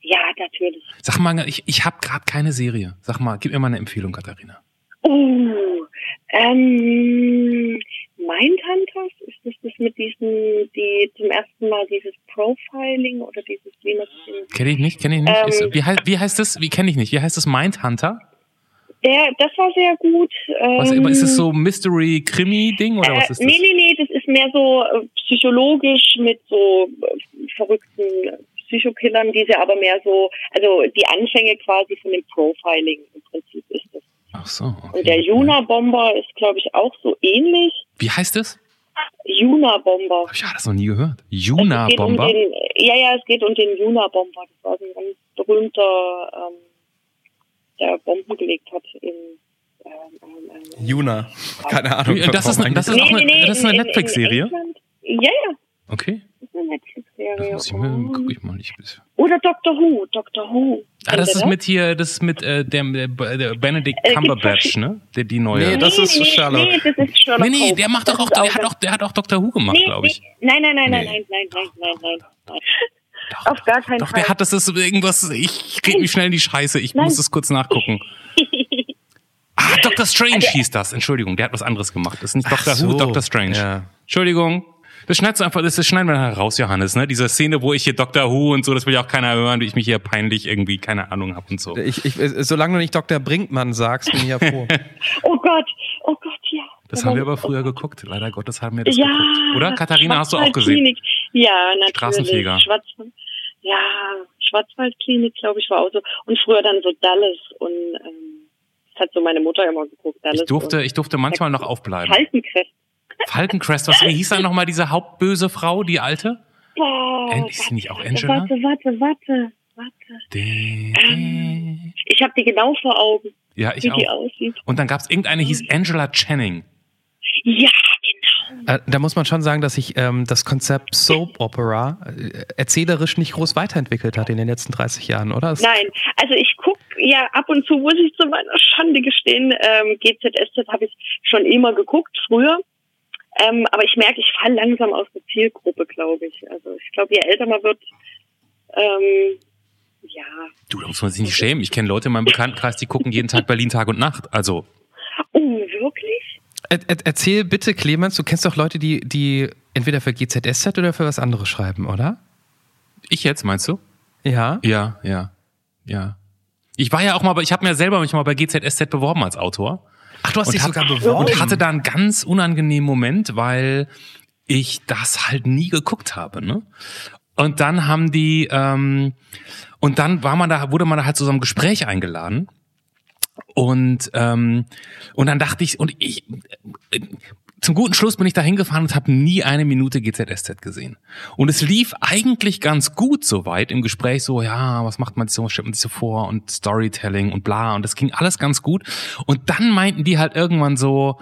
Ja, natürlich. Sag mal, ich, ich habe gerade keine Serie. Sag mal, gib mir mal eine Empfehlung, Katharina. Oh, ähm, Mindhunters, ist das das mit diesen, die zum ersten Mal dieses Profiling oder dieses, wie man es Kenne ich nicht, kenne ich nicht. Ähm, ist, wie, wie heißt das, wie kenne ich nicht, wie heißt das Mindhunter? Der, das war sehr gut. Was, ist es so Mystery-Krimi-Ding oder äh, was ist das? Nee, nee, nee, das ist mehr so äh, psychologisch mit so äh, verrückten Psychokillern, die sie aber mehr so, also die Anfänge quasi von dem Profiling im Prinzip ist das. Ach so. Okay. Und der Juna-Bomber ist, glaube ich, auch so ähnlich. Wie heißt es? Juna-Bomber. Hab ich ja das noch nie gehört. Juna-Bomber? Um ja, ja, es geht um den Juna-Bomber. Das war so ein ganz berühmter ähm, der Bomben gelegt hat in ähm, ähm, ähm Juna, keine Ahnung. Das ist, das ist, nee, eine, nee, das ist eine Netflix-Serie? Ja, ja. Okay. Das ist eine Netflix-Serie. Das guck ich mal nicht. Oder Doctor Who, Doctor Who. Ah, das ist mit hier, das ist mit äh, dem der, der Benedict äh, Cumberbatch, ne? Der die neue. Nee, das nee, ist nee, Sherlock. Nee, das ist Sherlock. Nee, nee, der macht doch auch, der hat auch, der hat auch Dr. Who gemacht, glaube ich. Nein, nein, nein, nein, nein, nein, nein, nein, nein, nein. Doch, Auf gar keinen Doch, Fall. der hat das ist irgendwas, ich red mich schnell in die Scheiße, ich Nein. muss das kurz nachgucken. *laughs* Ah, Dr. Strange hieß das. Entschuldigung, der hat was anderes gemacht. Das ist nicht Ach Dr. Who, so, Dr. Strange. ja. Entschuldigung. Das schneidest du einfach, das schneiden wir nachher raus, Johannes, ne? Diese Szene, wo ich hier Dr. Who und so, das will ja auch keiner hören, wie ich mich hier peinlich irgendwie, keine Ahnung hab und so. Ich, ich, äh, solange du nicht Dr. Brinkmann sagst, bin ich ja froh. *laughs* Oh Gott, oh Gott. Das haben wir aber früher geguckt. Leider Gottes haben wir das ja, geguckt. Oder? Katharina, hast du auch gesehen? Ja, natürlich. Straßenfeger. Schwarzwald, ja, Schwarzwaldklinik, glaube ich, war auch so. Und früher dann so Dallas und ähm, das hat so meine Mutter immer geguckt. Dallas Ich durfte, ich durfte manchmal noch aufbleiben. Faltencrest. Falkencrest, was wie hieß dann nochmal diese hauptböse Frau, die alte? Boah, ist sie nicht auch Angela? Warte, warte, warte, warte. De- Ähm, Ich habe die genau vor Augen, Ja, ich wie auch. die aussieht. Und dann gab's irgendeine, hieß Angela Channing. Ja, genau. Äh, da muss man schon sagen, dass sich ähm, das Konzept Soap Opera äh, erzählerisch nicht groß weiterentwickelt hat in den letzten 30 Jahren, oder? Es- Nein, also ich guck ja ab und zu, muss ich zu meiner Schande gestehen, ähm, GZSZ habe ich schon immer geguckt, früher. Ähm, aber ich merke, ich falle langsam aus der Zielgruppe, glaube ich. Also ich glaube, je älter man wird, ähm, ja. Du, da muss man sich nicht schämen. Ich kenne Leute in meinem Bekanntenkreis, die gucken jeden Tag Berlin Tag und Nacht. Also, Oh, wirklich? Er, er, erzähl bitte, Clemens, du kennst doch Leute, die, die entweder für GZSZ oder für was anderes schreiben, oder? ich jetzt, meinst du? Ja. Ja, ja, ja. Ich war ja auch mal, ich habe mir selber mich mal bei GZSZ beworben als Autor. Ach, du hast dich sogar beworben. Und hatte da einen ganz unangenehmen Moment, weil ich das halt nie geguckt habe, ne? Und dann haben die, ähm, und dann war man da, wurde man da halt zu so einem Gespräch eingeladen. Und ähm, und dann dachte ich, und ich äh, zum guten Schluss bin ich da hingefahren und habe nie eine Minute GZSZ gesehen. Und es lief eigentlich ganz gut soweit im Gespräch, so, ja, was macht man sich so, was stellt man sich so vor und Storytelling und bla. Und das ging alles ganz gut. Und dann meinten die halt irgendwann so,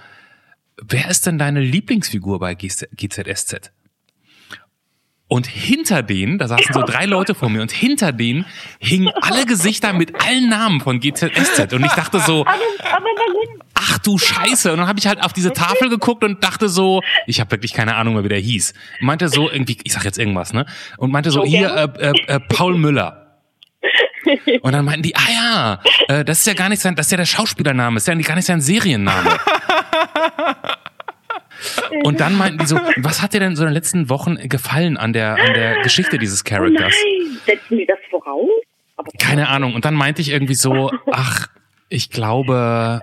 wer ist denn deine Lieblingsfigur bei GZ GZSZ? Und hinter denen, da saßen so drei Leute vor mir, und hinter denen hingen alle Gesichter mit allen Namen von GZSZ. Und ich dachte so, ach du Scheiße. Und dann habe ich halt auf diese Tafel geguckt und dachte so, ich habe wirklich keine Ahnung mehr, wie der hieß. Meinte so irgendwie, ich sag jetzt irgendwas, ne? Und meinte so, hier, äh, äh, äh, Paul Müller. Und dann meinten die, ah ja, äh, das ist ja gar nicht sein, das ist ja der Schauspielername, das ist ja gar nicht sein Serienname. *laughs* Und dann meinten die so, was hat dir denn so in den letzten Wochen gefallen an der, an der Geschichte dieses Oh Charakters? nein, setzen die das voraus? Aber Keine Ahnung. Und dann meinte ich irgendwie so, *laughs* ach, ich glaube,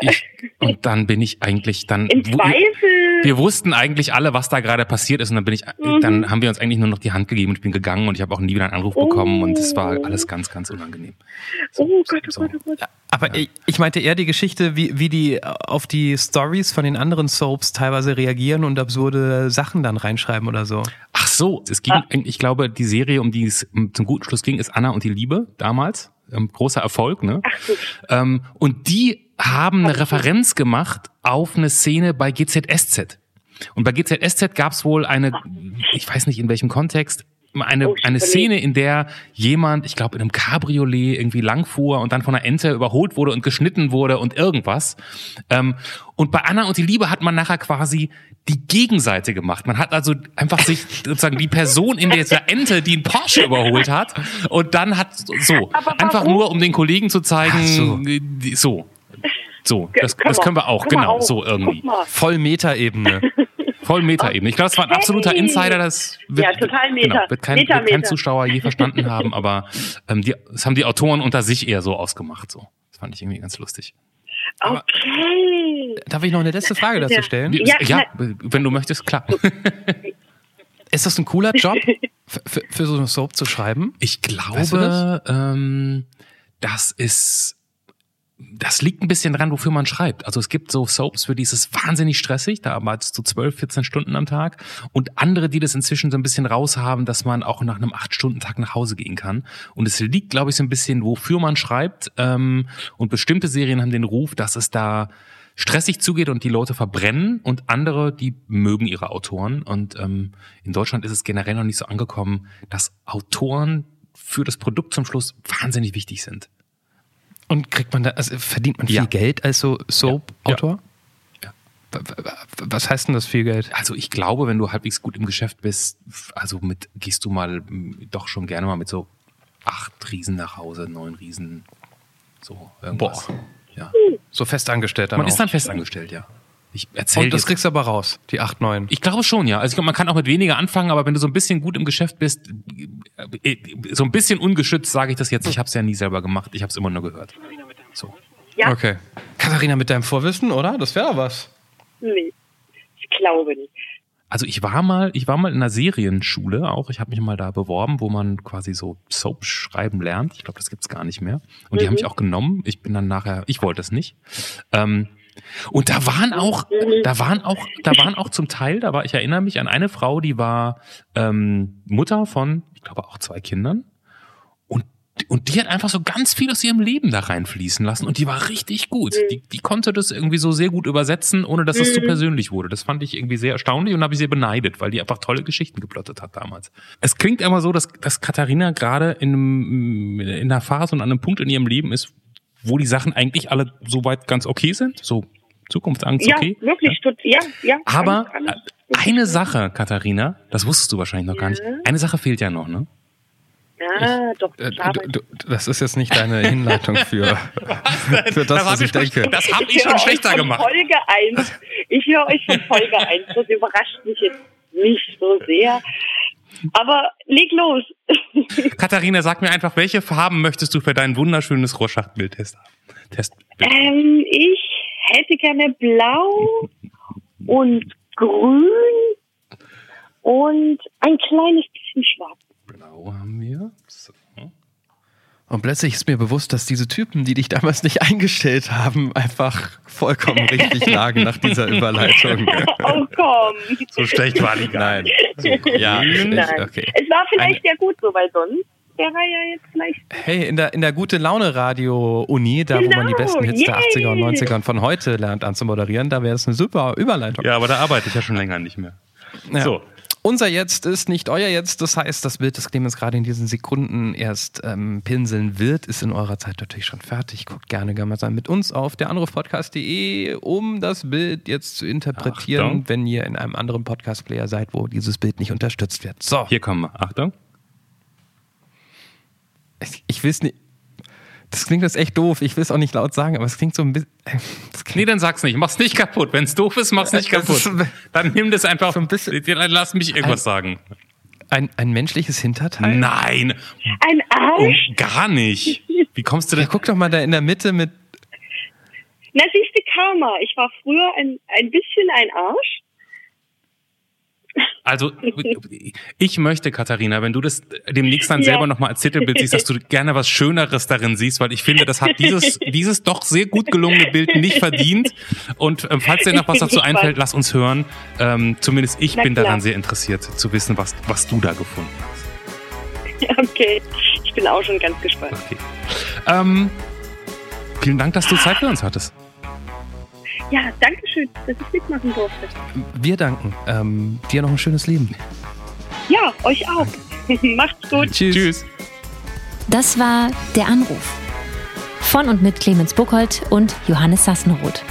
ich, und *laughs* dann bin ich eigentlich dann. im Zweifel. wir wussten eigentlich alle, was da gerade passiert ist, und dann bin ich, Mhm. dann haben wir uns eigentlich nur noch die Hand gegeben und ich bin gegangen und ich habe auch nie wieder einen Anruf bekommen und es war alles ganz, ganz unangenehm. oh Gott, oh so. Gott, oh Gott. Aber ich, ich meinte eher die Geschichte, wie, wie die auf die Stories von den anderen Soaps teilweise reagieren und absurde Sachen dann reinschreiben oder so. Ach so, es ging, ich glaube, die Serie, um die es zum guten Schluss ging, ist Anna und die Liebe damals. Ähm, großer Erfolg, ne? Ähm, und die haben eine Referenz gemacht auf eine Szene bei GZSZ. Und bei GZSZ gab es wohl eine, ich weiß nicht in welchem Kontext, eine, Oh, eine. Szene, in der jemand, ich glaube, in einem Cabriolet irgendwie langfuhr und dann von einer Ente überholt wurde und geschnitten wurde und irgendwas. Ähm, und bei Anna und die Liebe hat man nachher quasi die Gegenseite gemacht. Man hat also einfach sich *laughs* sozusagen die Person in dieser Ente, die einen Porsche überholt hat, und dann hat so einfach nur, um den Kollegen zu zeigen, so. so. So, das, Können das wir. können wir auch, Können wir genau, auch. so irgendwie. Voll Meta-Ebene. *laughs* Voll Meta-Ebene. Ich glaube, das war ein absoluter Insider, das wird, Ja, total Meta. Genau, wird, kein, Meta, wird kein Meta. Zuschauer je verstanden haben, *laughs* aber ähm, die, das haben die Autoren unter sich eher so ausgemacht. So. Das fand ich irgendwie ganz lustig. Okay. Darf ich noch eine letzte Frage dazu stellen? Ja, ja wenn du möchtest, klar. *laughs* Ist das ein cooler Job, *laughs* für, für, so eine Soap zu schreiben? Ich Weißt du glaube, ähm, das ist, das liegt ein bisschen dran, wofür man schreibt. Also es gibt so Soaps, für die ist es wahnsinnig stressig, da arbeitest du 12, 14 Stunden am Tag und andere, die das inzwischen so ein bisschen raushaben, dass man auch nach einem 8-Stunden-Tag nach Hause gehen kann. Und es liegt, glaube ich, so ein bisschen, wofür man schreibt. Ähm, und bestimmte Serien haben den Ruf, dass es da stressig zugeht und die Leute verbrennen und andere, die mögen ihre Autoren. Und ähm, in Deutschland ist es generell noch nicht so angekommen, dass Autoren für das Produkt zum Schluss wahnsinnig wichtig sind. Und kriegt man da, also verdient man viel Ja. Geld als so Soap-Autor? Was heißt denn das viel Geld? Also ich glaube, wenn du halbwegs gut im Geschäft bist, also mit gehst du mal doch schon gerne mal mit so acht Riesen nach Hause, neun Riesen, so irgendwas. Boah. Ja. So festangestellt dann Man auch. ist dann festangestellt, ja. Ich erzähle Und das dir. kriegst du aber raus, die 8, 9. Ich glaube schon, ja. Also ich glaube, man kann auch mit weniger anfangen, aber wenn du so ein bisschen gut im Geschäft bist, äh, so ein bisschen ungeschützt sage ich das jetzt. Ich habe es ja nie selber gemacht. Ich habe es immer nur gehört. So. Ja. Okay. Katharina, mit deinem Vorwissen, oder? Das wäre was. Nee, ich glaube nicht. Also ich war mal, ich war mal in einer Serienschule auch. Ich habe mich mal da beworben, wo man quasi so Soap schreiben lernt. Ich glaube, das gibt's gar nicht mehr. Und die haben mich auch genommen. Ich bin dann nachher, ich wollte es nicht. Ähm, und da waren auch, da waren auch, da waren auch zum Teil, da war, ich erinnere mich an eine Frau, die war ähm, Mutter von, ich glaube auch zwei Kindern. Und und die hat einfach so ganz viel aus ihrem Leben da reinfließen lassen und die war richtig gut. Die, die konnte das irgendwie so sehr gut übersetzen, ohne dass es zu persönlich wurde. Das fand ich irgendwie sehr erstaunlich und habe ich sehr beneidet, weil die einfach tolle Geschichten geplottet hat damals. Es klingt immer so, dass, dass Katharina gerade in, einem- in einer Phase und an einem Punkt in ihrem Leben ist, wo die Sachen eigentlich alle soweit ganz okay sind. So Zukunftsangst Ja, okay. wirklich. tut- Ja, ja. Aber äh, eine Sache, Katharina, das wusstest du wahrscheinlich noch gar nicht. Eine Sache fehlt ja noch, ne? Ja, doch. Äh, klar, du, du, das ist jetzt nicht deine Hinleitung für, *laughs* *laughs* für das, was ich denke. Das habe ich höre schon schlechter gemacht. Folge 1. Ich höre euch von Folge 1. Das überrascht mich jetzt nicht so sehr. Aber leg los. *laughs* Katharina, sag mir einfach, welche Farben möchtest du für dein wunderschönes Rorschach-Bildtest haben? Testbild. ähm, ich hätte gerne blau und grün und ein kleines bisschen schwarz. Blau haben wir. So. Und plötzlich ist mir bewusst, dass diese Typen, die dich damals nicht eingestellt haben, einfach vollkommen richtig *laughs* lagen nach dieser Überleitung. Oh komm. so schlecht war die gar nicht. Ja, Nein. ich, okay. Es war vielleicht ja gut so, weil sonst wäre er ja jetzt vielleicht. Hey, in der, in der gute Laune Radio Uni, da wo man die Genau, besten Hits der yay. 80er und 90er und von heute lernt anzumoderieren, da wäre es eine super Überleitung. Ja, aber da arbeite ich ja schon länger nicht mehr. Ja. So. Unser Jetzt ist nicht euer Jetzt. Das heißt, das Bild, das Clemens gerade in diesen Sekunden erst ähm, pinseln wird, ist in eurer Zeit natürlich schon fertig. Guckt gerne gemeinsam mit uns auf der Anrufpodcast.de, um das Bild jetzt zu interpretieren, Achtung. wenn ihr in einem anderen Podcast-Player seid, wo dieses Bild nicht unterstützt wird. So, Hier kommen wir. Achtung. ich, ich will es nicht. Das klingt jetzt echt doof. Ich will es auch nicht laut sagen, aber es klingt so ein bisschen. Das Nee, dann sag's nicht. Mach's nicht kaputt. Wenn's doof ist, mach's nicht Das ist- kaputt. Dann nimm das einfach. So ein bisschen- lass mich irgendwas sagen. ein, ein menschliches Hinterteil. Nein. Ein Oh, Arsch? gar nicht. Wie kommst du Ja, denn? guck doch mal da in der Mitte mit. Na, siehst du, Karma. Ich war früher ein, ein bisschen ein Arsch. Also, ich möchte, Katharina, wenn du das demnächst dann Ja. selber nochmal als Titelbild siehst, dass du gerne was Schöneres darin siehst, weil ich finde, das hat dieses, *laughs* dieses doch sehr gut gelungene Bild nicht verdient. Und ähm, falls dir noch was dazu einfällt, lass uns hören. Ähm, zumindest ich Na bin klar. daran sehr interessiert zu wissen, was, was du da gefunden hast. Okay, ich bin auch schon ganz gespannt. Okay. Ähm, vielen Dank, dass du Zeit für uns hattest. Ja, danke schön, dass ich mitmachen durfte. Wir danken. Ähm, dir noch ein schönes Leben. Ja, euch auch. *laughs* Macht's gut. Tschüss. Tschüss. Das war Der Anruf. Von und mit Clemens Buchholz und Johannes Sassenroth.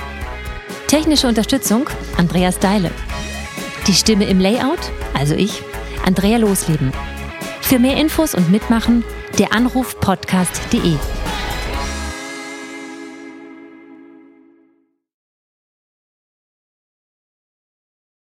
Technische Unterstützung Andreas Deile. Die Stimme im Layout, also ich, Andrea Losleben. Für mehr Infos und Mitmachen der Anruf podcast.de.